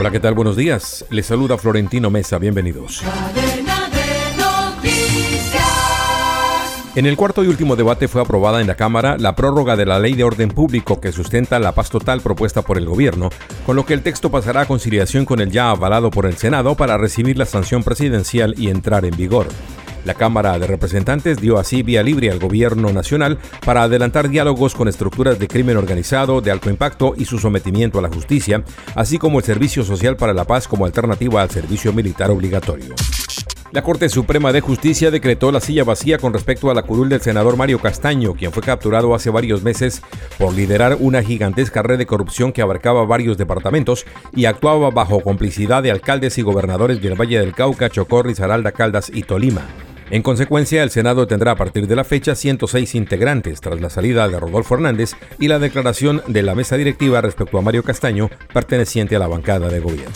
Hola, ¿qué tal? Buenos días. Les saluda Florentino Mesa. Bienvenidos. En el cuarto y último debate fue aprobada en la Cámara la prórroga de la Ley de Orden Público que sustenta la paz total propuesta por el gobierno, con lo que el texto pasará a conciliación con el ya avalado por el Senado para recibir la sanción presidencial y entrar en vigor. La Cámara de Representantes dio así vía libre al gobierno nacional para adelantar diálogos con estructuras de crimen organizado de alto impacto y su sometimiento a la justicia, así como el Servicio Social para la Paz como alternativa al servicio militar obligatorio. La Corte Suprema de Justicia decretó la silla vacía con respecto a la curul del senador Mario Castaño, quien fue capturado hace varios meses por liderar una gigantesca red de corrupción que abarcaba varios departamentos y actuaba bajo complicidad de alcaldes y gobernadores del Valle del Cauca, Chocó, Risaralda, Caldas y Tolima. En consecuencia, el Senado tendrá a partir de la fecha 106 integrantes tras la salida de Rodolfo Hernández y la declaración de la mesa directiva respecto a Mario Castaño, perteneciente a la bancada de gobierno.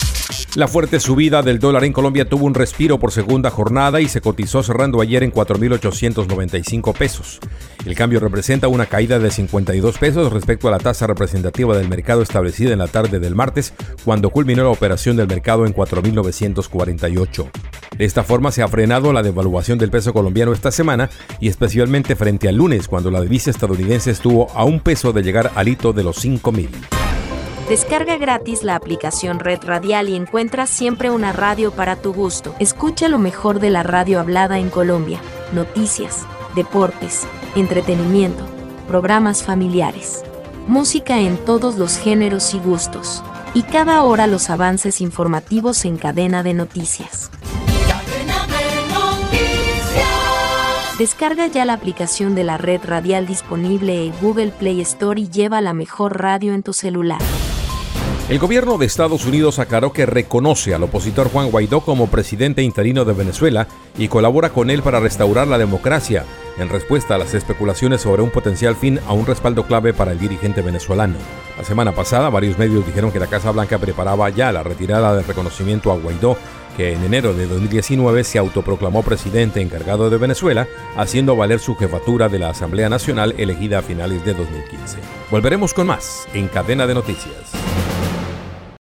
La fuerte subida del dólar en Colombia tuvo un respiro por segunda jornada y se cotizó cerrando ayer en 4.895 pesos. El cambio representa una caída de 52 pesos respecto a la tasa representativa del mercado establecida en la tarde del martes, cuando culminó la operación del mercado en 4.948. De esta forma se ha frenado la devaluación del peso colombiano esta semana y especialmente frente al lunes cuando la divisa estadounidense estuvo a un peso de llegar al hito de los 5 mil. Descarga gratis la aplicación Red Radial y encuentra siempre una radio para tu gusto. Escucha lo mejor de la radio hablada en Colombia, noticias, deportes, entretenimiento, programas familiares, música en todos los géneros y gustos, y cada hora los avances informativos en cadena de noticias. Descarga ya la aplicación de la red radial disponible en Google Play Store y lleva la mejor radio en tu celular. El gobierno de Estados Unidos aclaró que reconoce al opositor Juan Guaidó como presidente interino de Venezuela y colabora con él para restaurar la democracia, en respuesta a las especulaciones sobre un potencial fin a un respaldo clave para el dirigente venezolano. La semana pasada, varios medios dijeron que la Casa Blanca preparaba ya la retirada del reconocimiento a Guaidó que en enero de 2019 se autoproclamó presidente encargado de Venezuela, haciendo valer su jefatura de la Asamblea Nacional elegida a finales de 2015. Volveremos con más en Cadena de Noticias.